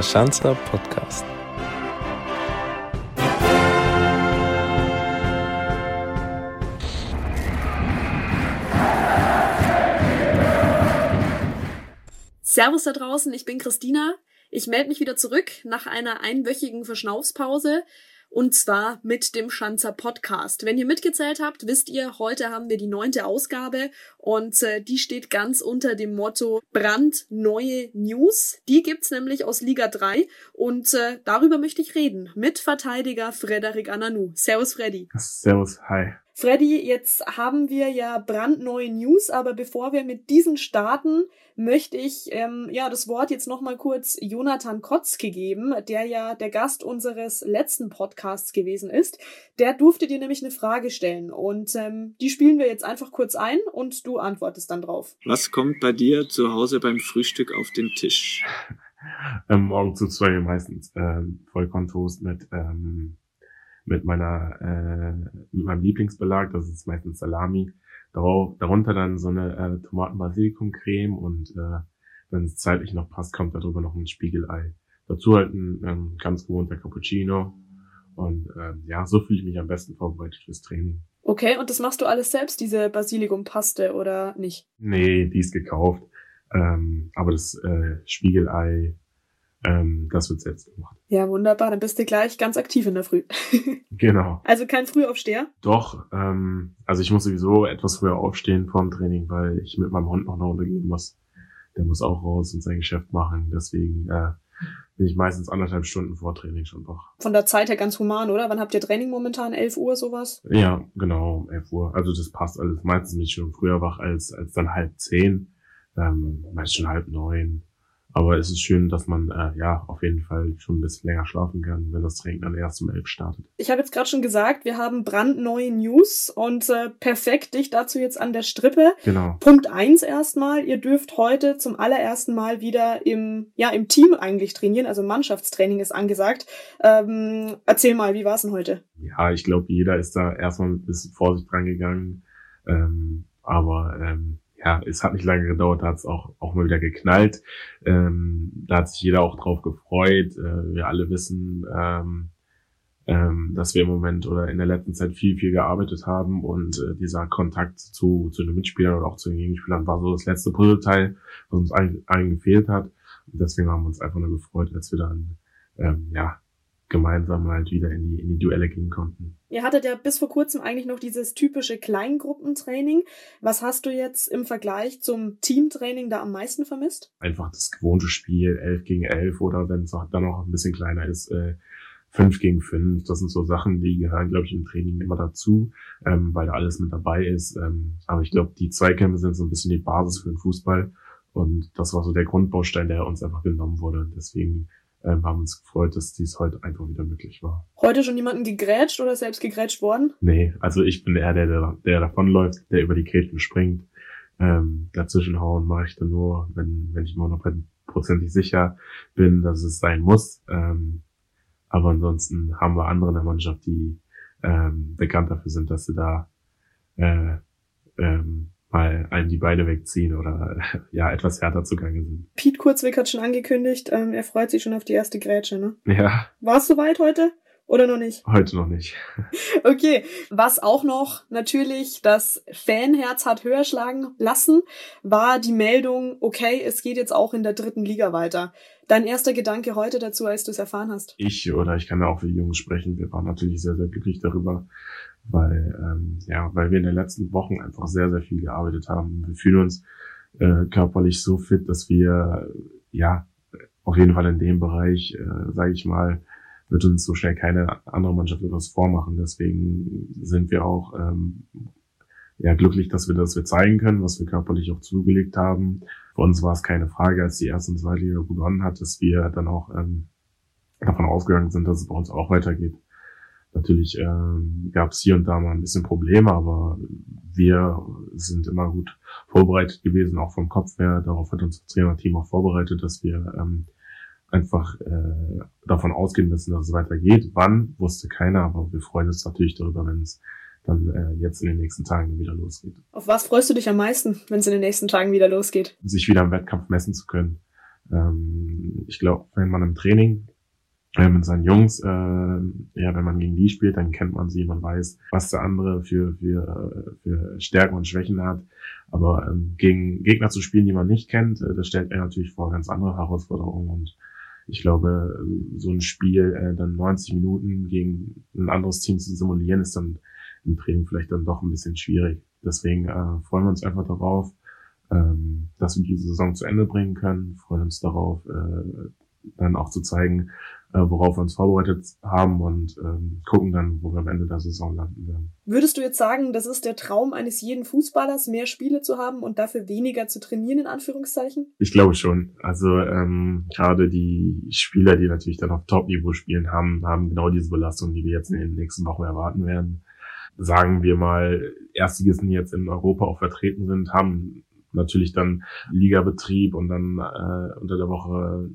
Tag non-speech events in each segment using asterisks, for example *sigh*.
der Schanzer Podcast. Servus da draußen, ich bin Christina. Ich melde mich wieder zurück nach einer einwöchigen Verschnaufspause und zwar mit dem Schanzer Podcast. Wenn ihr mitgezählt habt, wisst ihr, heute haben wir die neunte Ausgabe und äh, die steht ganz unter dem Motto brandneue News. Die gibt's nämlich aus Liga 3 und äh, darüber möchte ich reden mit Verteidiger Frederik Ananu. Servus Freddy. Servus, hi. Freddy, jetzt haben wir ja brandneue News, aber bevor wir mit diesen starten, möchte ich ähm, ja das Wort jetzt noch mal kurz Jonathan Kotzke geben, der ja der Gast unseres letzten Podcasts gewesen ist. Der durfte dir nämlich eine Frage stellen und ähm, die spielen wir jetzt einfach kurz ein und du antwortest dann drauf. Was kommt bei dir zu Hause beim Frühstück auf den Tisch? *laughs* ähm, morgen zu zwei meistens äh, Vollkorntoast mit ähm, mit meiner äh, mit meinem Lieblingsbelag, das ist meistens Salami darunter dann so eine äh, Tomaten-Basilikum-Creme und äh, wenn es zeitlich noch passt, kommt darüber noch ein Spiegelei. Dazu halt ein ähm, ganz gewohnter Cappuccino. Und ähm, ja, so fühle ich mich am besten vorbereitet fürs Training. Okay, und das machst du alles selbst, diese Basilikum-Paste oder nicht? Nee, die ist gekauft. Ähm, aber das äh, Spiegelei, ähm, das wird selbst gemacht. Ja, wunderbar. Dann bist du gleich ganz aktiv in der Früh. *laughs* genau. Also kein Frühaufsteher? Doch. Ähm, also ich muss sowieso etwas früher aufstehen vor dem Training, weil ich mit meinem Hund noch eine Runde gehen muss. Der muss auch raus und sein Geschäft machen. Deswegen äh, bin ich meistens anderthalb Stunden vor Training schon wach. Von der Zeit her ganz human, oder? Wann habt ihr Training momentan? 11 Uhr sowas? Ja, genau, 11 Uhr. Also das passt alles. Meistens bin ich schon früher wach als, als dann halb zehn. Ähm, meist schon halb neun. Aber es ist schön, dass man äh, ja auf jeden Fall schon ein bisschen länger schlafen kann, wenn das Training dann erst um elf startet. Ich habe jetzt gerade schon gesagt, wir haben brandneue News und äh, perfekt dich dazu jetzt an der Strippe. Genau. Punkt eins erstmal, ihr dürft heute zum allerersten Mal wieder im, ja, im Team eigentlich trainieren, also Mannschaftstraining ist angesagt. Ähm, erzähl mal, wie war es denn heute? Ja, ich glaube, jeder ist da erstmal ein bisschen Vorsicht rangegangen. Ähm, aber ähm, ja, es hat nicht lange gedauert, da hat es auch, auch mal wieder geknallt. Ähm, da hat sich jeder auch drauf gefreut. Äh, wir alle wissen, ähm, ähm, dass wir im Moment oder in der letzten Zeit viel, viel gearbeitet haben und äh, dieser Kontakt zu, zu den Mitspielern oder auch zu den Gegenspielern war so das letzte Puzzleteil, was uns allen, allen gefehlt hat. Und deswegen haben wir uns einfach nur gefreut, als wir dann ähm, ja, gemeinsam halt wieder in die, in die Duelle gehen konnten. Ihr hattet ja bis vor kurzem eigentlich noch dieses typische Kleingruppentraining. Was hast du jetzt im Vergleich zum Teamtraining da am meisten vermisst? Einfach das gewohnte Spiel, 11 gegen 11 oder wenn es dann noch ein bisschen kleiner ist, äh, 5 gegen 5. Das sind so Sachen, die gehören, glaube ich, im Training immer dazu, ähm, weil da alles mit dabei ist. Ähm, aber ich glaube, die Zweikämpfe sind so ein bisschen die Basis für den Fußball. Und das war so der Grundbaustein, der uns einfach genommen wurde. Deswegen ähm, haben uns gefreut, dass dies heute einfach wieder möglich war. Heute schon jemanden gegrätscht oder selbst gegrätscht worden? Nee, also ich bin eher der, der, der davonläuft, der über die Gräten springt. Ähm, dazwischenhauen mache ich dann nur, wenn, wenn ich mir noch prozentig sicher bin, dass es sein muss. Ähm, aber ansonsten haben wir andere in der Mannschaft, die ähm, bekannt dafür sind, dass sie da äh, ähm, mal einem die Beine wegziehen oder *laughs* ja etwas härter zugange sind. Piet Kurzweg hat schon angekündigt, ähm, er freut sich schon auf die erste Grätsche, ne? Ja. War es soweit heute? Oder noch nicht? Heute noch nicht. *laughs* Okay, was auch noch natürlich das Fanherz hat höher schlagen lassen, war die Meldung, okay, es geht jetzt auch in der dritten Liga weiter. Dein erster Gedanke heute dazu, als du es erfahren hast? Ich oder ich kann ja auch für die Jungs sprechen. Wir waren natürlich sehr, sehr glücklich darüber, weil, ähm, ja, weil wir in den letzten Wochen einfach sehr, sehr viel gearbeitet haben. Wir fühlen uns äh, körperlich so fit, dass wir, ja, auf jeden Fall in dem Bereich, äh, sage ich mal, wird uns so schnell keine andere Mannschaft etwas vormachen. Deswegen sind wir auch ähm, ja, glücklich, dass wir das wir zeigen können, was wir körperlich auch zugelegt haben. Für uns war es keine Frage, als die erste und zweite Liga begonnen hat, dass wir dann auch ähm, davon ausgegangen sind, dass es bei uns auch weitergeht. Natürlich ähm, gab es hier und da mal ein bisschen Probleme, aber wir sind immer gut vorbereitet gewesen, auch vom Kopf her. Darauf hat uns das Trainerteam auch vorbereitet, dass wir ähm, einfach äh, davon ausgehen müssen, dass es weitergeht. Wann, wusste keiner, aber wir freuen uns natürlich darüber, wenn es dann äh, jetzt in den nächsten Tagen wieder losgeht. Auf was freust du dich am meisten, wenn es in den nächsten Tagen wieder losgeht? Sich wieder im Wettkampf messen zu können. Ähm, ich glaube, wenn man im Training äh, mit seinen Jungs, äh, ja, wenn man gegen die spielt, dann kennt man sie, man weiß, was der andere für, für, für Stärken und Schwächen hat. Aber ähm, gegen Gegner zu spielen, die man nicht kennt, äh, das stellt er natürlich vor ganz andere Herausforderungen. Und ich glaube, so ein Spiel äh, dann 90 Minuten gegen ein anderes Team zu simulieren, ist dann im Training vielleicht dann doch ein bisschen schwierig. Deswegen äh, freuen wir uns einfach darauf, ähm, dass wir diese Saison zu Ende bringen können, freuen uns darauf, äh, dann auch zu zeigen, äh, worauf wir uns vorbereitet haben und ähm, gucken dann, wo wir am Ende der Saison landen werden. Würdest du jetzt sagen, das ist der Traum eines jeden Fußballers, mehr Spiele zu haben und dafür weniger zu trainieren, in Anführungszeichen? Ich glaube schon. Also ähm, gerade die Spieler, die natürlich dann auf Top-Niveau spielen, haben, haben genau diese Belastung, die wir jetzt in den nächsten Wochen erwarten werden. Sagen wir mal, Erstligisten, die jetzt in Europa auch vertreten sind, haben natürlich dann Ligabetrieb und dann äh, unter der Woche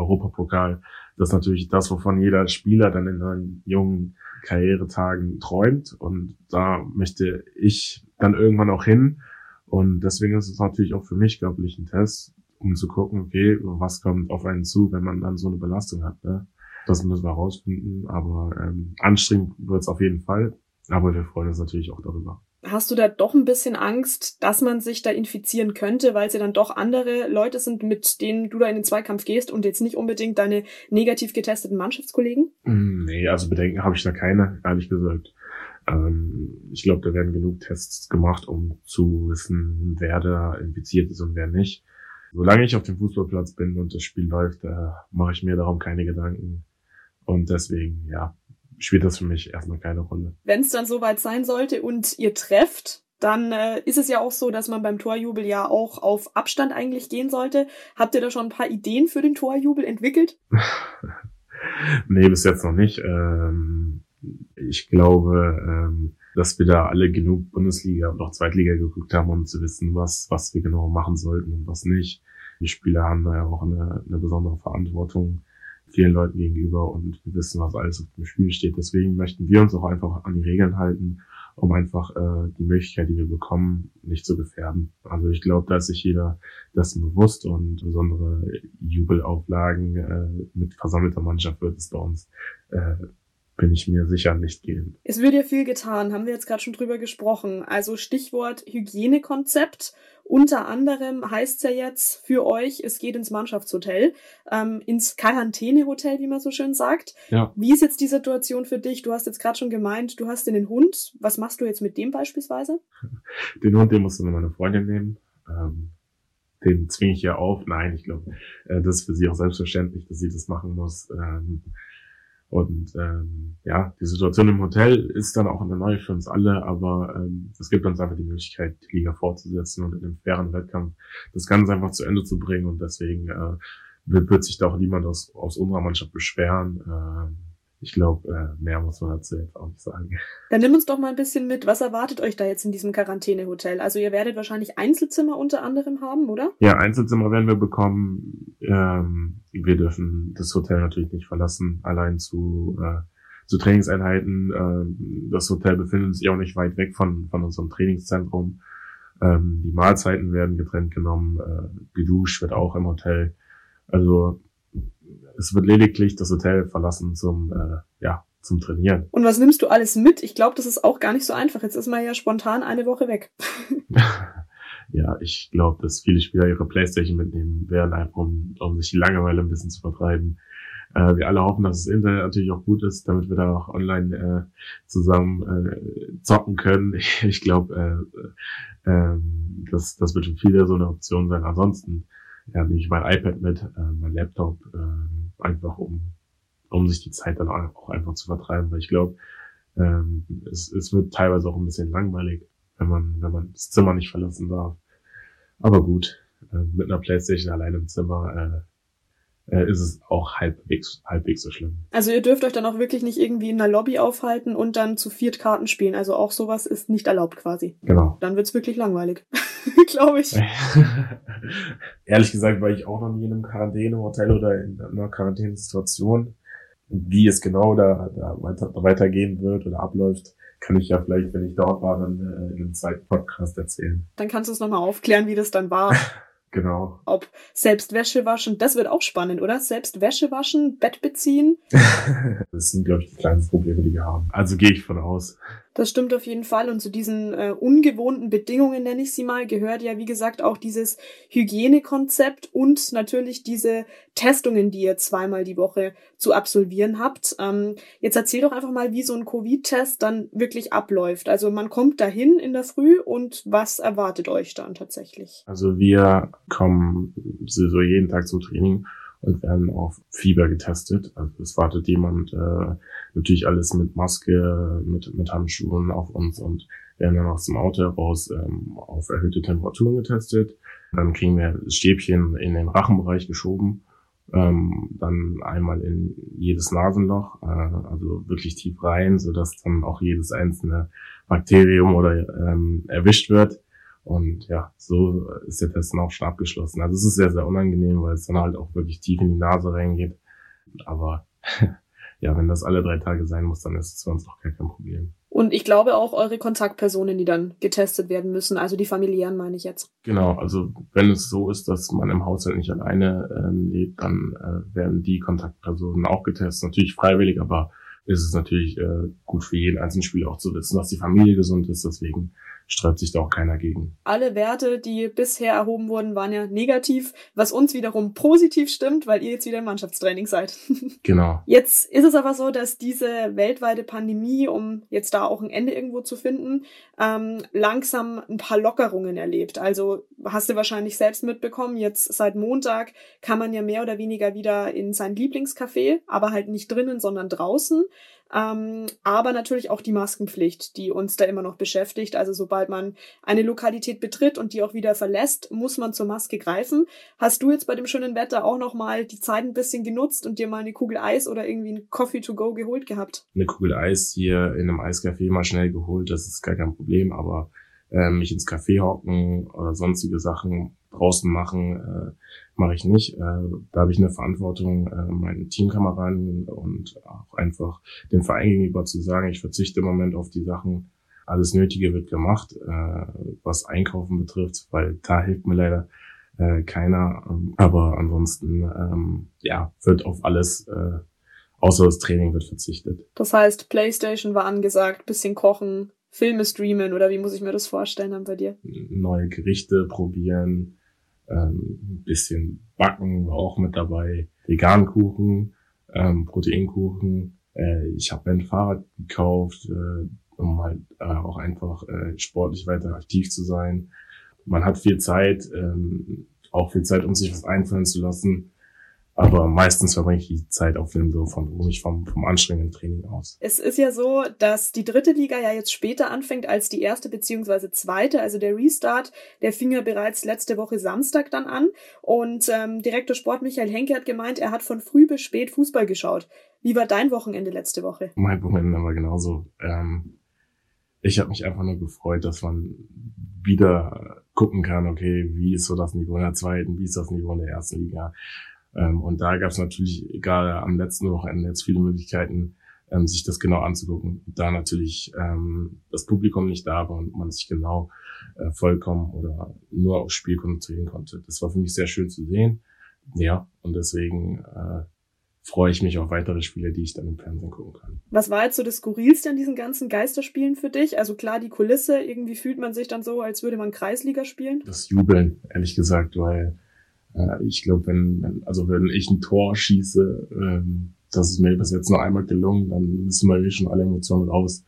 Europapokal. Das ist natürlich das, wovon jeder Spieler dann in seinen jungen Karrieretagen träumt. Und da möchte ich dann irgendwann auch hin. Und deswegen ist es natürlich auch für mich, glaube ich, ein Test, um zu gucken, okay, was kommt auf einen zu, wenn man dann so eine Belastung hat. Ne? Das müssen wir herausfinden. Aber ähm, anstrengend wird es auf jeden Fall. Aber wir freuen uns natürlich auch darüber. Hast du da doch ein bisschen Angst, dass man sich da infizieren könnte, weil es ja dann doch andere Leute sind, mit denen du da in den Zweikampf gehst und jetzt nicht unbedingt deine negativ getesteten Mannschaftskollegen? Mm, nee, also Bedenken habe ich da keine, ehrlich gesagt. Ähm, ich glaube, da werden genug Tests gemacht, um zu wissen, wer da infiziert ist und wer nicht. Solange ich auf dem Fußballplatz bin und das Spiel läuft, äh, mache ich mir darum keine Gedanken. Und deswegen, ja, spielt das für mich erstmal keine Rolle. Wenn es dann soweit sein sollte und ihr trefft, dann äh, ist es ja auch so, dass man beim Torjubel ja auch auf Abstand eigentlich gehen sollte. Habt ihr da schon ein paar Ideen für den Torjubel entwickelt? *laughs* nee, bis jetzt noch nicht. Ähm, ich glaube, ähm, dass wir da alle genug Bundesliga und auch Zweitliga geguckt haben, um zu wissen, was, was wir genau machen sollten und was nicht. Die Spieler haben da ja auch eine, eine besondere Verantwortung vielen Leuten gegenüber und wir wissen, was alles auf dem Spiel steht. Deswegen möchten wir uns auch einfach an die Regeln halten, um einfach äh, die Möglichkeit, die wir bekommen, nicht zu gefährden. Also ich glaube, da ist sich jeder dessen bewusst und besondere Jubelauflagen äh, mit versammelter Mannschaft wird es bei uns äh, bin ich mir sicher nicht gehen. Es wird ja viel getan, haben wir jetzt gerade schon drüber gesprochen. Also Stichwort Hygienekonzept. Unter anderem heißt es ja jetzt für euch, es geht ins Mannschaftshotel, ähm, ins Quarantänehotel, wie man so schön sagt. Ja. Wie ist jetzt die Situation für dich? Du hast jetzt gerade schon gemeint, du hast den Hund. Was machst du jetzt mit dem beispielsweise? *laughs* Den Hund, den musst du meine Freundin nehmen. Ähm, den zwinge ich ja auf. Nein, ich glaube, äh, das ist für sie auch selbstverständlich, dass sie das machen muss. Ähm, und ähm, ja, die Situation im Hotel ist dann auch eine neue für uns alle, aber ähm, es gibt uns einfach die Möglichkeit, die Liga fortzusetzen und in einem fairen Wettkampf das Ganze einfach zu Ende zu bringen. Und deswegen äh, wird, wird sich da auch niemand aus, aus unserer Mannschaft beschweren. Äh, ich glaube, äh, mehr muss man dazu jetzt auch nicht sagen. Dann nimm uns doch mal ein bisschen mit. Was erwartet euch da jetzt in diesem Quarantänehotel? Also ihr werdet wahrscheinlich Einzelzimmer unter anderem haben, oder? Ja, Einzelzimmer werden wir bekommen. Ähm, wir dürfen das Hotel natürlich nicht verlassen, allein zu, äh, zu Trainingseinheiten. Ähm, das Hotel befindet sich auch nicht weit weg von, von unserem Trainingszentrum. Ähm, die Mahlzeiten werden getrennt genommen. Äh, geduscht wird auch im Hotel. Also es wird lediglich das Hotel verlassen zum, äh, ja, zum Trainieren. Und was nimmst du alles mit? Ich glaube, das ist auch gar nicht so einfach. Jetzt ist man ja spontan eine Woche weg. *laughs* ja, ich glaube, dass viele Spieler ihre Playstation mitnehmen werden, einfach um, um sich die Langeweile ein bisschen zu vertreiben. Äh, wir alle hoffen, dass das Internet natürlich auch gut ist, damit wir da auch online äh, zusammen äh, zocken können. *laughs* Ich glaube, äh, äh, das, das wird für viele so eine Option sein. Ansonsten ja, nehme ich mein iPad mit, äh, mein Laptop, äh, einfach um, um sich die Zeit dann auch einfach zu vertreiben, weil ich glaube, ähm, es, es wird teilweise auch ein bisschen langweilig, wenn man, wenn man das Zimmer nicht verlassen darf. Aber gut, äh, mit einer Playstation allein im Zimmer äh, äh, ist es auch halbwegs, halbwegs so schlimm. Also ihr dürft euch dann auch wirklich nicht irgendwie in einer Lobby aufhalten und dann zu viert Karten spielen. Also auch sowas ist nicht erlaubt quasi. Genau. Dann wird's wirklich langweilig. *laughs* *laughs* Glaube ich. *laughs* Ehrlich gesagt war ich auch noch nie in einem Quarantänehotel oder in einer Quarantänesituation. Wie es genau da, da weiter, weitergehen wird oder abläuft, kann ich ja vielleicht, wenn ich dort war, dann äh, in einem zweiten Podcast erzählen. Dann kannst du es nochmal aufklären, wie das dann war. *laughs* Genau. Ob selbst Wäsche waschen, das wird auch spannend, oder? Selbst Wäsche waschen, Bett beziehen. das sind, glaube ich, die kleinen Probleme, die wir haben. Also gehe ich von aus. Das stimmt auf jeden Fall. Und zu diesen äh, ungewohnten Bedingungen, nenne ich sie mal, gehört ja, wie gesagt, auch dieses Hygienekonzept und natürlich diese Testungen, die ihr zweimal die Woche zu absolvieren habt. Ähm, jetzt erzähl doch einfach mal, wie so ein Covid-Test dann wirklich abläuft. Also man kommt dahin in der Früh und was erwartet euch dann tatsächlich? Also wir kommen so jeden Tag zum Training und werden auf Fieber getestet. Also es wartet jemand äh, natürlich alles mit Maske, mit, mit Handschuhen auf uns und werden dann aus dem Auto heraus ähm, auf erhöhte Temperaturen getestet. Dann kriegen wir das Stäbchen in den Rachenbereich geschoben, ähm, dann einmal in jedes Nasenloch, äh, also wirklich tief rein, so dass dann auch jedes einzelne Bakterium oder ähm, erwischt wird. Und ja, so ist der Test dann auch schon abgeschlossen. Also es ist sehr, sehr unangenehm, weil es dann halt auch wirklich tief in die Nase reingeht. Aber *laughs* ja, wenn das alle drei Tage sein muss, dann ist es für uns auch gar kein Problem. Und ich glaube auch eure Kontaktpersonen, die dann getestet werden müssen, also die familiären meine ich jetzt. Genau, also wenn es so ist, dass man im Haushalt nicht alleine ähm, lebt, dann äh, werden die Kontaktpersonen auch getestet. Natürlich freiwillig, aber ist es natürlich äh, gut für jeden einzelnen Spieler auch zu wissen, dass die Familie gesund ist. Deswegen sträubt sich da auch keiner gegen. Alle Werte, die bisher erhoben wurden, waren ja negativ, was uns wiederum positiv stimmt, weil ihr jetzt wieder im Mannschaftstraining seid. *laughs* genau. Jetzt ist es aber so, dass diese weltweite Pandemie, um jetzt da auch ein Ende irgendwo zu finden, ähm, langsam ein paar Lockerungen erlebt. Also hast du wahrscheinlich selbst mitbekommen, jetzt seit Montag kann man ja mehr oder weniger wieder in sein Lieblingscafé, aber halt nicht drinnen, sondern draußen. Ähm, aber natürlich auch die Maskenpflicht, die uns da immer noch beschäftigt. Also sobald man eine Lokalität betritt und die auch wieder verlässt, muss man zur Maske greifen. Hast du jetzt bei dem schönen Wetter auch noch mal die Zeit ein bisschen genutzt und dir mal eine Kugel Eis oder irgendwie ein Coffee to go geholt gehabt? Eine Kugel Eis hier in einem Eiscafé mal schnell geholt, das ist gar kein Problem, aber äh, mich ins Café hocken oder sonstige Sachen draußen machen, äh, mache ich nicht. Äh, da habe ich eine Verantwortung, äh, meinen Teamkameraden und auch einfach dem Verein gegenüber zu sagen, ich verzichte im Moment auf die Sachen. Alles Nötige wird gemacht, äh, was Einkaufen betrifft, weil da hilft mir leider äh, keiner. Ähm, aber ansonsten, ähm, ja, wird auf alles äh, außer das Training wird verzichtet. Das heißt, Playstation war angesagt, bisschen kochen, Filme streamen oder wie muss ich mir das vorstellen dann bei dir? Neue Gerichte probieren, ähm, ein bisschen Backen war auch mit dabei, Vegankuchen, ähm, Proteinkuchen. Äh, ich habe ein Fahrrad gekauft, äh, um halt äh, auch einfach äh, sportlich weiter aktiv zu sein. Man hat viel Zeit, ähm, auch viel Zeit, um sich was einfallen zu lassen. Aber meistens verbringe ich die Zeit auf dem so von ruhig vom, vom anstrengenden Training aus. Es ist ja so, dass die dritte Liga ja jetzt später anfängt als die erste beziehungsweise zweite. Also der Restart, der fing ja bereits letzte Woche Samstag dann an. Und ähm, Direktor Sport Michael Henke hat gemeint, er hat von früh bis spät Fußball geschaut. Wie war dein Wochenende letzte Woche? Mein Wochenende war genauso. Ähm, ich habe mich einfach nur gefreut, dass man wieder gucken kann, okay, wie ist so das Niveau in der zweiten, wie ist das Niveau in der ersten Liga ähm, und da gab es natürlich gerade am letzten Wochenende jetzt viele Möglichkeiten, ähm, sich das genau anzugucken. Da natürlich ähm, das Publikum nicht da war und man sich genau äh, vollkommen oder nur aufs Spiel konzentrieren konnte. Das war für mich sehr schön zu sehen. Ja, und deswegen äh, freue ich mich auf weitere Spiele, die ich dann im Fernsehen gucken kann. Was war jetzt so das Skurrilste an diesen ganzen Geisterspielen für dich? Also klar, die Kulisse, irgendwie fühlt man sich dann so, als würde man Kreisliga spielen. Das Jubeln, ehrlich gesagt, weil äh, ich glaube, wenn, wenn, also wenn ich ein Tor schieße, ähm, das ist mir bis jetzt nur einmal gelungen, dann müssen wir schon alle Emotionen raus.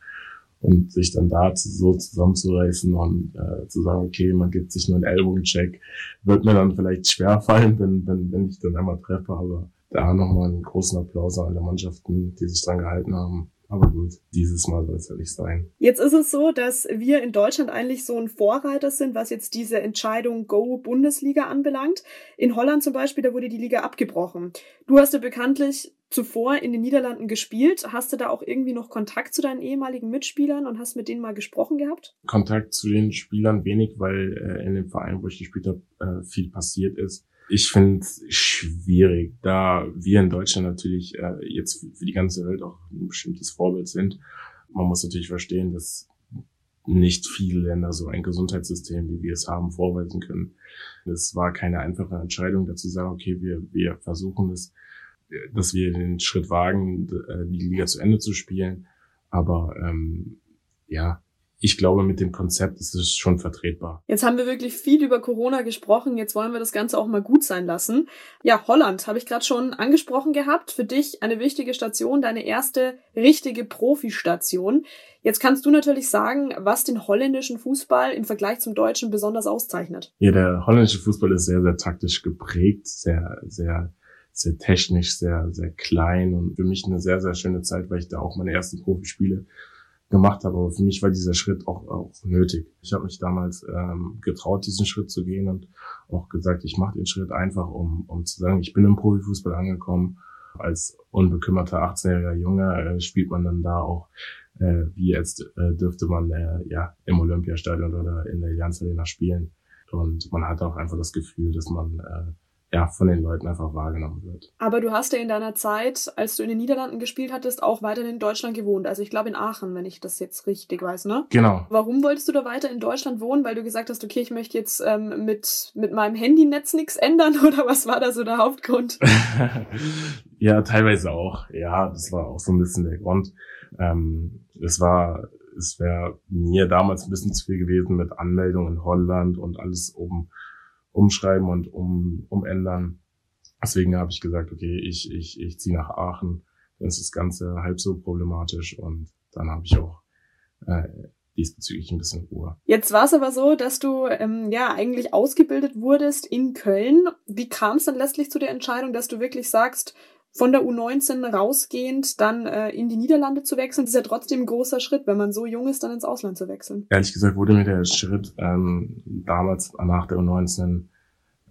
Und sich dann da so zusammenzureißen und äh, zu sagen, okay, man gibt sich nur einen Ellbogencheck, wird mir dann vielleicht schwer fallen, wenn, wenn, wenn ich dann einmal treffe, aber da nochmal einen großen Applaus an alle Mannschaften, die sich dran gehalten haben. Aber gut, dieses Mal soll es ja nicht sein. Jetzt ist es so, dass wir in Deutschland eigentlich so ein Vorreiter sind, was jetzt diese Entscheidung Go Bundesliga anbelangt. In Holland zum Beispiel, da wurde die Liga abgebrochen. Du hast ja bekanntlich zuvor in den Niederlanden gespielt. Hast du da auch irgendwie noch Kontakt zu deinen ehemaligen Mitspielern und hast mit denen mal gesprochen gehabt? Kontakt zu den Spielern wenig, weil äh, in dem Verein, wo ich gespielt habe, äh, viel passiert ist. Ich finde es schwierig, da wir in Deutschland natürlich äh, jetzt für die ganze Welt auch ein bestimmtes Vorbild sind. Man muss natürlich verstehen, dass nicht viele Länder so ein Gesundheitssystem, wie wir es haben, vorweisen können. Es war keine einfache Entscheidung, dazu sagen, okay, wir, wir versuchen es, dass wir den Schritt wagen, äh, die Liga zu Ende zu spielen. Aber ähm, ja, ich glaube, mit dem Konzept ist es schon vertretbar. Jetzt haben wir wirklich viel über Corona gesprochen. Jetzt wollen wir das Ganze auch mal gut sein lassen. Ja, Holland habe ich gerade schon angesprochen gehabt. Für dich eine wichtige Station, deine erste richtige Profistation. Jetzt kannst du natürlich sagen, was den holländischen Fußball im Vergleich zum deutschen besonders auszeichnet. Ja, der holländische Fußball ist sehr, sehr taktisch geprägt, sehr, sehr sehr technisch, sehr, sehr klein und für mich eine sehr, sehr schöne Zeit, weil ich da auch meine ersten Profispiele gemacht habe. Aber für mich war dieser Schritt auch, auch nötig. Ich habe mich damals ähm, getraut, diesen Schritt zu gehen und auch gesagt, ich mache den Schritt einfach, um, um zu sagen, ich bin im Profifußball angekommen. Als unbekümmerter 18-jähriger Junge äh, spielt man dann da auch, äh, wie jetzt äh, dürfte man äh, ja im Olympiastadion oder in der Allianz Arena spielen. Und man hat auch einfach das Gefühl, dass man äh, ja, von den Leuten einfach wahrgenommen wird. Aber du hast ja in deiner Zeit, als du in den Niederlanden gespielt hattest, auch weiter in Deutschland gewohnt. Also ich glaube in Aachen, wenn ich das jetzt richtig weiß, ne? Genau. Warum wolltest du da weiter in Deutschland wohnen? Weil du gesagt hast, okay, ich möchte jetzt ähm, mit, mit meinem Handynetz nichts ändern *laughs* oder was war da so der Hauptgrund? *laughs* ja, teilweise auch. Ja, das war auch so ein bisschen der Grund. Ähm, es war, es wäre mir damals ein bisschen zu viel gewesen mit Anmeldung in Holland und alles oben umschreiben und um, umändern. Deswegen habe ich gesagt, okay, ich, ich, ich ziehe nach Aachen, dann ist das Ganze halb so problematisch und dann habe ich auch äh, diesbezüglich ein bisschen Ruhe. Jetzt war es aber so, dass du ähm, ja eigentlich ausgebildet wurdest in Köln. Wie kam es dann letztlich zu der Entscheidung, dass du wirklich sagst, von der U19 rausgehend dann äh, in die Niederlande zu wechseln, das ist ja trotzdem ein großer Schritt, wenn man so jung ist, dann ins Ausland zu wechseln. Ehrlich gesagt wurde mir der Schritt ähm, damals nach der U19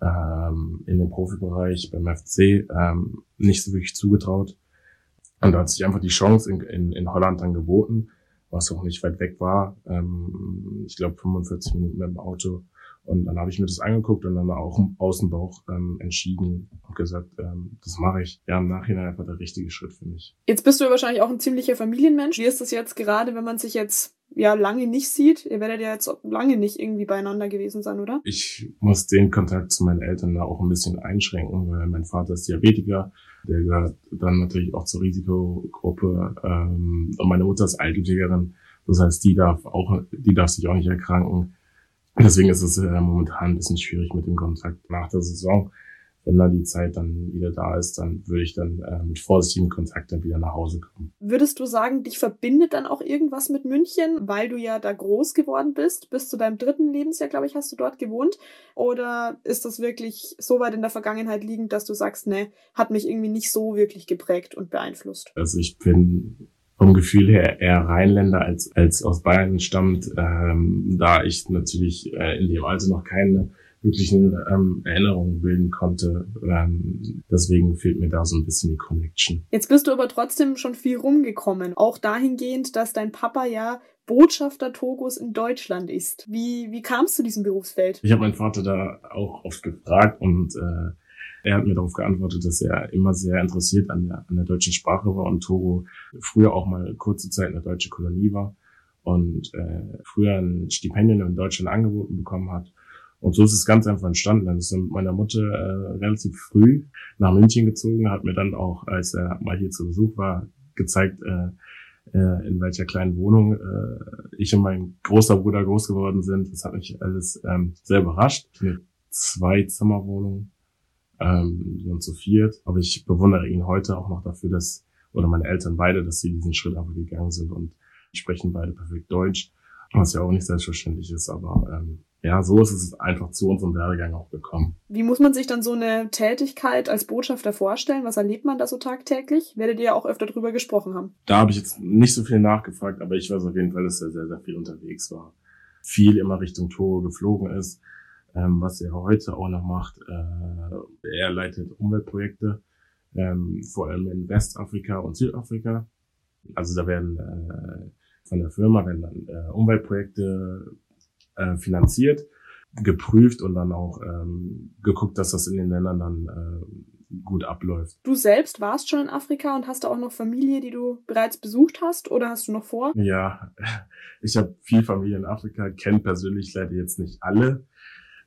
ähm, in den Profibereich beim FC ähm, nicht so wirklich zugetraut. Und da hat sich einfach die Chance in, in, in Holland dann geboten, was auch nicht weit weg war. Ähm, ich glaube 45 Minuten mit dem Auto und dann habe ich mir das angeguckt und dann auch im Außenbauch ähm, entschieden und gesagt, ähm, das mache ich. Ja, im Nachhinein einfach der richtige Schritt für mich. Jetzt bist du wahrscheinlich auch ein ziemlicher Familienmensch. Wie ist das jetzt gerade, wenn man sich jetzt ja lange nicht sieht? Ihr werdet ja jetzt lange nicht irgendwie beieinander gewesen sein, oder? Ich muss den Kontakt zu meinen Eltern da auch ein bisschen einschränken, weil mein Vater ist Diabetiker. Der gehört dann natürlich auch zur Risikogruppe. Ähm, und meine Mutter ist Altenpflegerin. Das heißt, die darf auch, die darf sich auch nicht erkranken. Deswegen ist es äh, momentan ein bisschen schwierig mit dem Kontakt nach der Saison. Wenn dann die Zeit dann wieder da ist, dann würde ich dann äh, mit vorsichtigem Kontakt dann wieder nach Hause kommen. Würdest du sagen, dich verbindet dann auch irgendwas mit München, weil du ja da groß geworden bist? Bis zu deinem dritten Lebensjahr, glaube ich, hast du dort gewohnt? Oder ist das wirklich so weit in der Vergangenheit liegend, dass du sagst, ne, hat mich irgendwie nicht so wirklich geprägt und beeinflusst? Also ich bin vom Gefühl her eher Rheinländer als, als aus Bayern stammt, ähm, da ich natürlich äh, in dem Alter noch keine wirklichen ähm, Erinnerungen bilden konnte. Ähm, deswegen fehlt mir da so ein bisschen die Connection. Jetzt bist du aber trotzdem schon viel rumgekommen, auch dahingehend, dass dein Papa ja Botschafter Togos in Deutschland ist. Wie, wie kamst du zu diesem Berufsfeld? Ich habe meinen Vater da auch oft gefragt und äh, er hat mir darauf geantwortet, dass er immer sehr interessiert an der, an der deutschen Sprache war und Togo früher auch mal kurze Zeit eine deutsche Kolonie war und äh, früher ein Stipendium in Deutschland angeboten bekommen hat. Und so ist es ganz einfach entstanden. Dann ist mit meiner Mutter äh, relativ früh nach München gezogen, hat mir dann auch, als er mal hier zu Besuch war, gezeigt, äh, äh, in welcher kleinen Wohnung äh, ich und mein großer Bruder groß geworden sind. Das hat mich alles ähm, sehr überrascht. Eine Zwei-Zimmer-Wohnung ähm, und zu viert. Aber ich bewundere ihn heute auch noch dafür, dass, oder meine Eltern beide, dass sie diesen Schritt einfach gegangen sind und sprechen beide perfekt Deutsch, was ja auch nicht selbstverständlich ist, aber ähm, ja, so ist es einfach zu unserem Werdegang auch gekommen. Wie muss man sich dann so eine Tätigkeit als Botschafter vorstellen? Was erlebt man da so tagtäglich? Werdet ihr ja auch öfter drüber gesprochen haben. Da habe ich jetzt nicht so viel nachgefragt, aber ich weiß auf jeden Fall, dass er sehr, sehr viel unterwegs war. Viel immer Richtung Tore geflogen ist ähm, was er heute auch noch macht. Äh, er leitet Umweltprojekte, ähm, vor allem in Westafrika und Südafrika. Also da werden äh, von der Firma werden dann äh, Umweltprojekte äh, finanziert, geprüft und dann auch ähm, geguckt, dass das in den Ländern dann äh, gut abläuft. Du selbst warst schon in Afrika und hast da auch noch Familie, die du bereits besucht hast oder hast du noch vor? Ja, *laughs* ich habe viel Familie in Afrika, kenne persönlich leider jetzt nicht alle.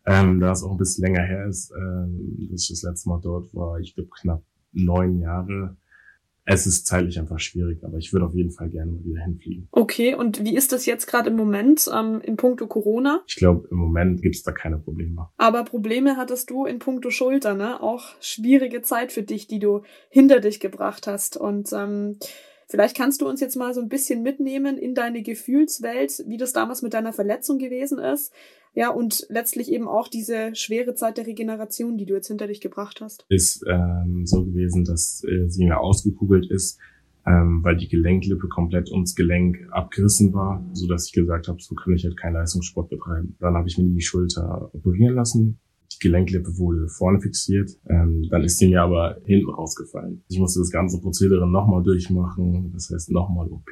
Ähm, da es auch ein bisschen länger her ist, ähm, dass ich das letzte Mal dort war, ich glaube knapp neun Jahre es ist zeitlich einfach schwierig, aber ich würde auf jeden Fall gerne mal wieder hinfliegen. Okay, und wie ist das jetzt gerade im Moment ähm, in puncto Corona? Ich glaube, im Moment gibt's da keine Probleme. Aber Probleme hattest du in puncto Schulter, ne? Auch schwierige Zeit für dich, die du hinter dich gebracht hast. Und ähm, Vielleicht kannst du uns jetzt mal so ein bisschen mitnehmen in deine Gefühlswelt, wie das damals mit deiner Verletzung gewesen ist. Ja, und letztlich eben auch diese schwere Zeit der Regeneration, die du jetzt hinter dich gebracht hast. Ist ähm, so gewesen, dass äh, sie mir ausgekugelt ist, ähm, weil die Gelenklippe komplett ums Gelenk abgerissen war, so dass ich gesagt habe, so kann ich halt keinen Leistungssport betreiben. Dann habe ich mir die Schulter operieren lassen. Die Gelenklippe wurde vorne fixiert, ähm, dann ist sie mir aber hinten rausgefallen. Ich musste das ganze Prozedere nochmal durchmachen, das heißt nochmal OP,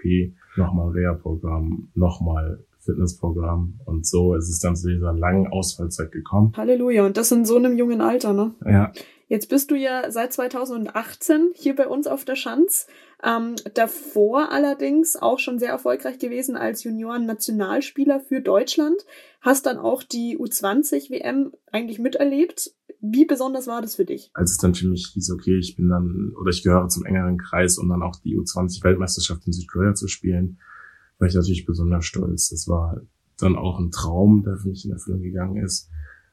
nochmal Reha-Programm, nochmal Fitnessprogramm. Und so ist es dann zu dieser langen Ausfallzeit gekommen. Halleluja. Und das in so einem jungen Alter, ne? Ja. Jetzt bist du ja seit 2018 hier bei uns auf der Schanz. Ähm, davor allerdings auch schon sehr erfolgreich gewesen als Junioren-Nationalspieler für Deutschland. Hast dann auch die U20-WM eigentlich miterlebt. Wie besonders war das für dich? Als es dann für mich hieß, okay, ich bin dann oder ich gehöre zum engeren Kreis, um dann auch die U20-Weltmeisterschaft in Südkorea zu spielen, war ich natürlich besonders stolz. Das war dann auch ein Traum, der für mich in Erfüllung gegangen ist.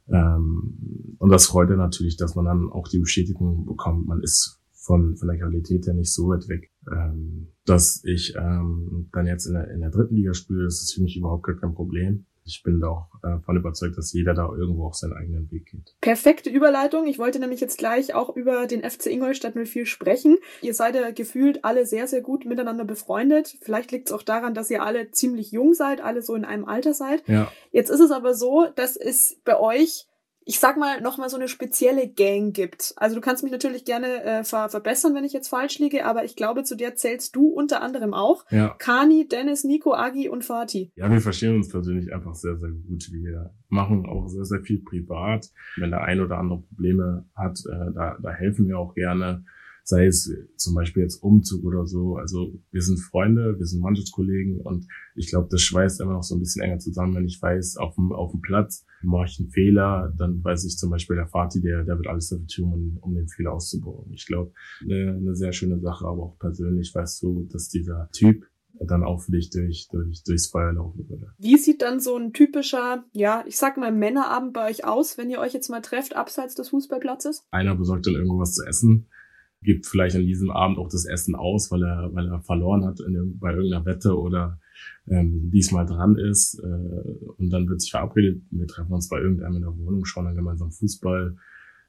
Ähm, und das freut er natürlich, dass man dann auch die Bestätigung bekommt, man ist von, von der Qualität her nicht so weit weg. Ähm, dass ich ähm, dann jetzt in der, in der dritten Liga spiele, das ist für mich überhaupt gar kein Problem ich bin da auch davon überzeugt, dass jeder da irgendwo auch seinen eigenen Weg geht. Perfekte Überleitung. Ich wollte nämlich jetzt gleich auch über den FC Ingolstadt 04 sprechen. Ihr seid ja gefühlt alle sehr, sehr gut miteinander befreundet. Vielleicht liegt es auch daran, dass ihr alle ziemlich jung seid, alle so in einem Alter seid. Ja. Jetzt ist es aber so, dass es bei euch ich sag mal, nochmal so eine spezielle Gang gibt. Also du kannst mich natürlich gerne äh, ver verbessern, wenn ich jetzt falsch liege, aber ich glaube, zu der zählst du unter anderem auch. Ja. Kani, Dennis, Nico, Agi und Fatih. Ja, wir verstehen uns persönlich einfach sehr, sehr gut. Wir machen auch sehr, sehr viel privat. Wenn der ein oder andere Probleme hat, äh, da, da helfen wir auch gerne sei es zum Beispiel jetzt Umzug oder so. Also wir sind Freunde, wir sind Mannschaftskollegen und ich glaube, das schweißt immer noch so ein bisschen enger zusammen, wenn ich weiß, auf dem, auf dem Platz mache ich einen Fehler, dann weiß ich zum Beispiel der Vati, der, der wird alles dafür tun, um, um den Fehler auszubauen. Ich glaube, eine, eine sehr schöne Sache, aber auch persönlich weißt du, dass dieser Typ dann auch für dich durch, durch, durchs Feuer laufen würde. Wie sieht dann so ein typischer, ja, ich sag mal Männerabend bei euch aus, wenn ihr euch jetzt mal trefft, abseits des Fußballplatzes? Einer besorgt dann irgendwas zu essen gibt vielleicht an diesem Abend auch das Essen aus, weil er, weil er verloren hat in, bei irgendeiner Wette oder ähm, diesmal dran ist. Äh, und dann wird sich verabredet, wir treffen uns bei irgendeinem in der Wohnung, schauen dann gemeinsam Fußball,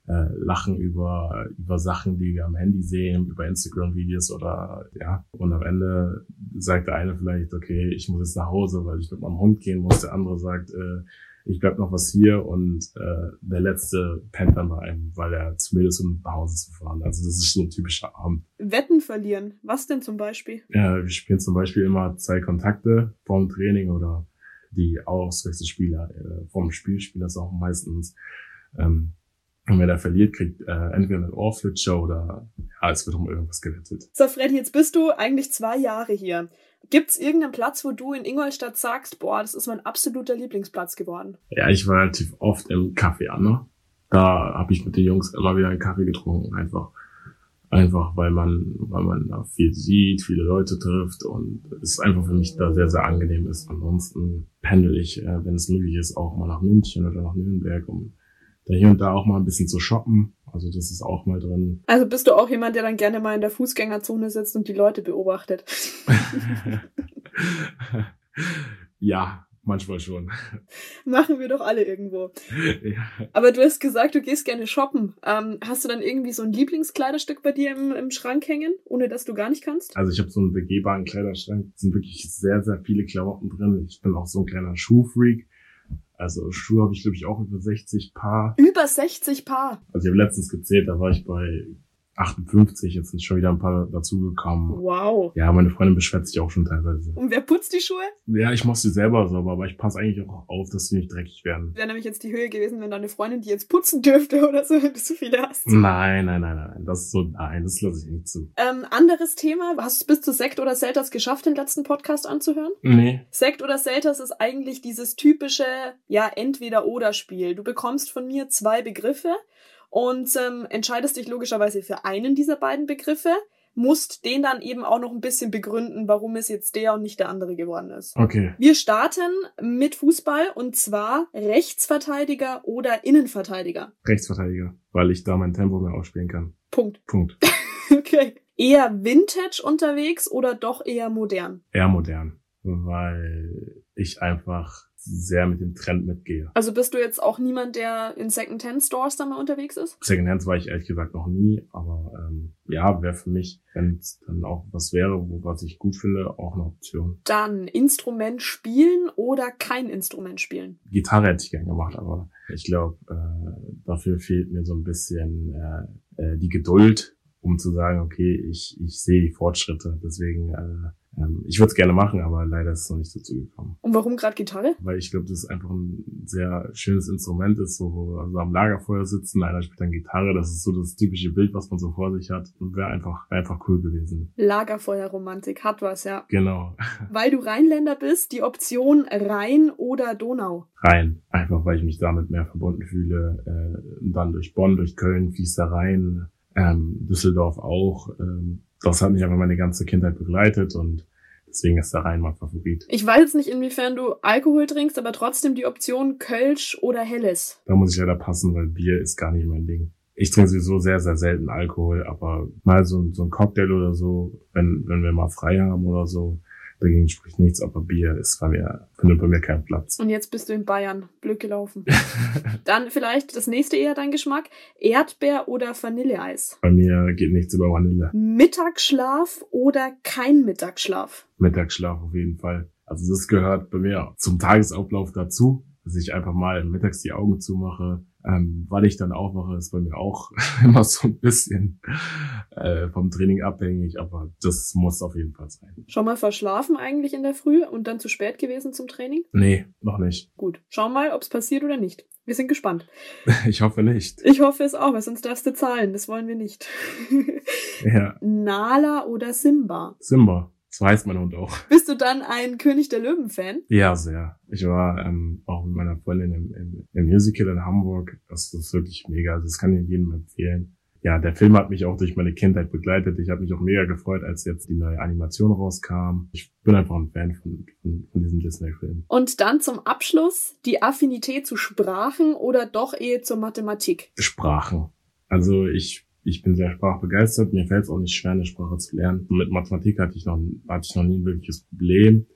äh, lachen über, über Sachen, die wir am Handy sehen, über Instagram-Videos oder ja. Und am Ende sagt der eine vielleicht, okay, ich muss jetzt nach Hause, weil ich mit meinem Hund gehen muss. Der andere sagt, äh, ich bleib noch was hier und äh, der letzte pennt dann bei einem, weil er zumindest um nach Hause zu fahren. Also das ist so ein typischer Abend. Wetten verlieren. Was denn zum Beispiel? Ja, wir spielen zum Beispiel immer zwei Kontakte vom Training oder die Auswechselspieler äh, vom Spiel spielen das auch meistens. Ähm, und wer da verliert, kriegt äh, entweder einen Ohrflitscher oder ja, es wird um irgendwas gewettet. So, Freddy, jetzt bist du eigentlich zwei Jahre hier. Gibt's irgendeinen Platz, wo du in Ingolstadt sagst, boah, das ist mein absoluter Lieblingsplatz geworden? Ja, ich war relativ oft im Café Anna. Da habe ich mit den Jungs immer wieder einen Kaffee getrunken, einfach. Einfach, weil man, weil man da viel sieht, viele Leute trifft und es einfach für mich da sehr, sehr angenehm ist. Ansonsten pendel ich, äh, wenn es möglich ist, auch mal nach München oder nach Nürnberg, um da hier und da auch mal ein bisschen zu shoppen. Also das ist auch mal drin. Also bist du auch jemand, der dann gerne mal in der Fußgängerzone sitzt und die Leute beobachtet? *laughs* ja, manchmal schon. Machen wir doch alle irgendwo. *laughs* Ja. Aber du hast gesagt, du gehst gerne shoppen. Ähm, hast du dann irgendwie so ein Lieblingskleiderstück bei dir im, im Schrank hängen, ohne dass du gar nicht kannst? Also ich habe so einen begehbaren Kleiderschrank. Es sind wirklich sehr, sehr viele Klamotten drin. Ich bin auch so ein kleiner Schuhfreak. Also Schuhe habe ich, glaube ich, auch über 60 Paar. Über 60 Paar? Also ich habe letztens gezählt, da war ich bei 58, jetzt sind schon wieder ein paar dazugekommen. Wow. Ja, meine Freundin beschwert sich auch schon teilweise. Und wer putzt die Schuhe? Ja, ich muss sie selber sauber, aber ich passe eigentlich auch auf, dass sie nicht dreckig werden. Wäre nämlich jetzt die Höhe gewesen, wenn deine Freundin die jetzt putzen dürfte oder so, wenn du so viele hast. Nein, nein, nein, nein. Das ist so, nein, das lasse ich nicht zu. Ähm, anderes Thema. Hast du es bis zu Sekt oder Selters geschafft, den letzten Podcast anzuhören? Nee. Sekt oder Selters ist eigentlich dieses typische, ja, Entweder-Oder-Spiel. Du bekommst von mir zwei Begriffe und ähm, entscheidest dich logischerweise für einen dieser beiden Begriffe, musst den dann eben auch noch ein bisschen begründen, warum es jetzt der und nicht der andere geworden ist. Okay. Wir starten mit Fußball und zwar Rechtsverteidiger oder Innenverteidiger. Rechtsverteidiger, weil ich da mein Tempo mehr ausspielen kann. Punkt. Punkt. *laughs* Okay. Eher Vintage unterwegs oder doch eher modern? Eher modern, weil ich einfach sehr mit dem Trend mitgehe. Also bist du jetzt auch niemand, der in Second-Hand-Stores dann mal unterwegs ist? Secondhands war ich ehrlich gesagt noch nie, aber ähm, ja, wäre für mich, wenn es dann auch was wäre, wo was ich gut finde, auch eine Option. Dann Instrument spielen oder kein Instrument spielen? Gitarre hätte ich gern gemacht, aber ich glaube, äh, dafür fehlt mir so ein bisschen äh, äh, die Geduld, um zu sagen, okay, ich, ich sehe die Fortschritte. Deswegen, äh, ähm, ich würde es gerne machen, aber leider ist es noch nicht dazu gekommen. Und warum gerade Gitarre? Weil ich glaube, das ist einfach ein sehr schönes Instrument ist, so wo wir so am Lagerfeuer sitzen, einer spielt dann Gitarre, das ist so das typische Bild, was man so vor sich hat. Und wäre einfach, wär einfach cool gewesen. Lagerfeuerromantik hat was, ja. Genau. Weil du Rheinländer bist, die Option Rhein oder Donau. Rein. Einfach weil ich mich damit mehr verbunden fühle. Äh, dann durch Bonn, durch Köln fließt da rein, ähm, Düsseldorf auch. Ähm, das hat mich einfach meine ganze Kindheit begleitet und deswegen ist der Rhein mein Favorit. Ich weiß jetzt nicht, inwiefern du Alkohol trinkst, aber trotzdem die Option Kölsch oder Helles. Da muss ich leider passen, weil Bier ist gar nicht mein Ding. Ich trinke sowieso sehr, sehr selten Alkohol, aber mal so, so ein Cocktail oder so, wenn, wenn wir mal frei haben oder so, dagegen spricht nichts, aber Bier ist bei mir, findet bei mir keinen Platz. Und jetzt bist du in Bayern. Blöd gelaufen. *laughs* Dann vielleicht das nächste eher dein Geschmack. Erdbeer oder Vanilleeis. Bei mir geht nichts über Vanille. Mittagsschlaf oder kein Mittagsschlaf. Mittagsschlaf auf jeden Fall. Also das gehört bei mir zum Tagesablauf dazu, dass ich einfach mal mittags die Augen zumache. Ähm, weil ich dann aufwache, ist bei mir auch *laughs* immer so ein bisschen äh, vom Training abhängig, aber das muss auf jeden Fall sein. Schon mal verschlafen eigentlich in der Früh und dann zu spät gewesen zum Training? Nee, noch nicht. Gut. Schau mal, ob es passiert oder nicht. Wir sind gespannt. *laughs* Ich hoffe nicht. Ich hoffe es auch, weil sonst darfst du zahlen. Das wollen wir nicht. *laughs* Ja, Nala oder Simba? Simba. So heißt mein Hund auch. Bist du dann ein König der Löwen-Fan? Ja, sehr. Ich war ähm, auch mit meiner Freundin im, im, im Musical in Hamburg. Das ist wirklich mega. Das kann ich jedem empfehlen. Ja, der Film hat mich auch durch meine Kindheit begleitet. Ich habe mich auch mega gefreut, als jetzt die neue Animation rauskam. Ich bin einfach ein Fan von, von, von diesem Disney-Film. Und dann zum Abschluss die Affinität zu Sprachen oder doch eher zur Mathematik? Sprachen. Also ich, ich bin sehr sprachbegeistert. Mir fällt es auch nicht schwer, eine Sprache zu lernen. Mit Mathematik hatte ich noch, hatte ich noch nie ein wirkliches Problem.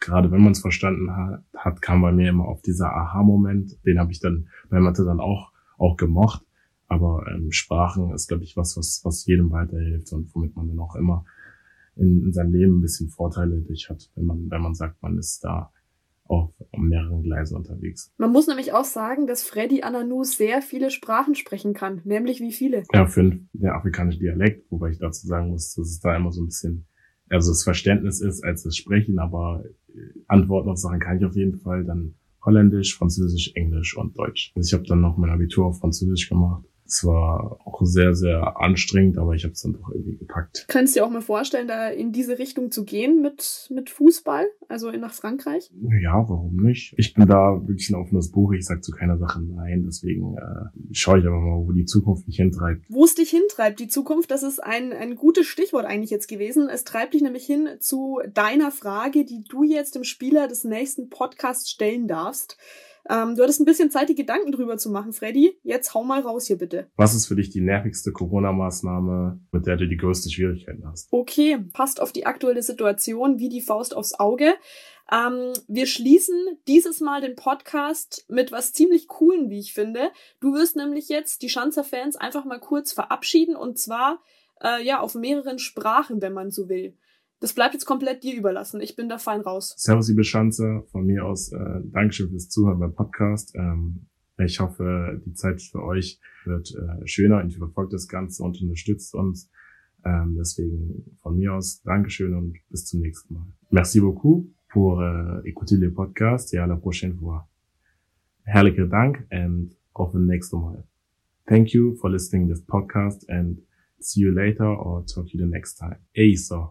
Gerade wenn man es verstanden hat, hat, kam bei mir immer auf dieser Aha-Moment. Den habe ich dann bei Mathe dann auch, auch gemocht. Aber ähm, Sprachen ist, glaube ich, was, was, was jedem weiterhilft und womit man dann auch immer in, in seinem Leben ein bisschen Vorteile durch hat, wenn man, wenn man sagt, man ist da auf mehreren Gleisen unterwegs. Man muss nämlich auch sagen, dass Freddy Ananou sehr viele Sprachen sprechen kann. Nämlich wie viele? Ja, für den afrikanischen Dialekt, wobei ich dazu sagen muss, dass es da immer so ein bisschen, also das Verständnis ist als das Sprechen, aber äh, Antworten auf Sachen kann ich auf jeden Fall. Dann Holländisch, Französisch, Englisch und Deutsch. Also ich habe dann noch mein Abitur auf Französisch gemacht. Es war auch sehr, sehr anstrengend, aber ich habe es dann doch irgendwie gepackt. Könntest du dir auch mal vorstellen, da in diese Richtung zu gehen mit, mit Fußball? Also in nach Frankreich? Ja, warum nicht? Ich bin da wirklich ein offenes Buch. Ich sag zu keiner Sache nein. Deswegen äh, schaue ich aber mal, wo die Zukunft mich hintreibt. Wo es dich hintreibt, die Zukunft, das ist ein, ein gutes Stichwort eigentlich jetzt gewesen. Es treibt dich nämlich hin zu deiner Frage, die du jetzt dem Spieler des nächsten Podcasts stellen darfst. Ähm, du hattest ein bisschen Zeit, die Gedanken drüber zu machen, Freddy. Jetzt hau mal raus hier bitte. Was ist für dich die nervigste Corona-Maßnahme, mit der du die größte Schwierigkeiten hast? Okay, passt auf die aktuelle Situation wie die Faust aufs Auge. Ähm, wir schließen dieses Mal den Podcast mit was ziemlich coolen, wie ich finde. Du wirst nämlich jetzt die Schanzer-Fans einfach mal kurz verabschieden und zwar äh, ja auf mehreren Sprachen, wenn man so will. Das bleibt jetzt komplett dir überlassen. Ich bin da fein raus. Servus, liebe Schanze. Von mir aus äh, Dankeschön fürs Zuhören beim Podcast. Ähm, Ich hoffe, die Zeit für euch wird äh, schöner und ihr verfolgt das Ganze und unterstützt uns. Ähm, deswegen von mir aus Dankeschön und bis zum nächsten Mal. Merci beaucoup pour euh, écouter le podcast et à la prochaine fois. Herrlichen Dank and auf the next Mal. Thank you for listening to this podcast and see you later or talk to you the next time. Ey, so.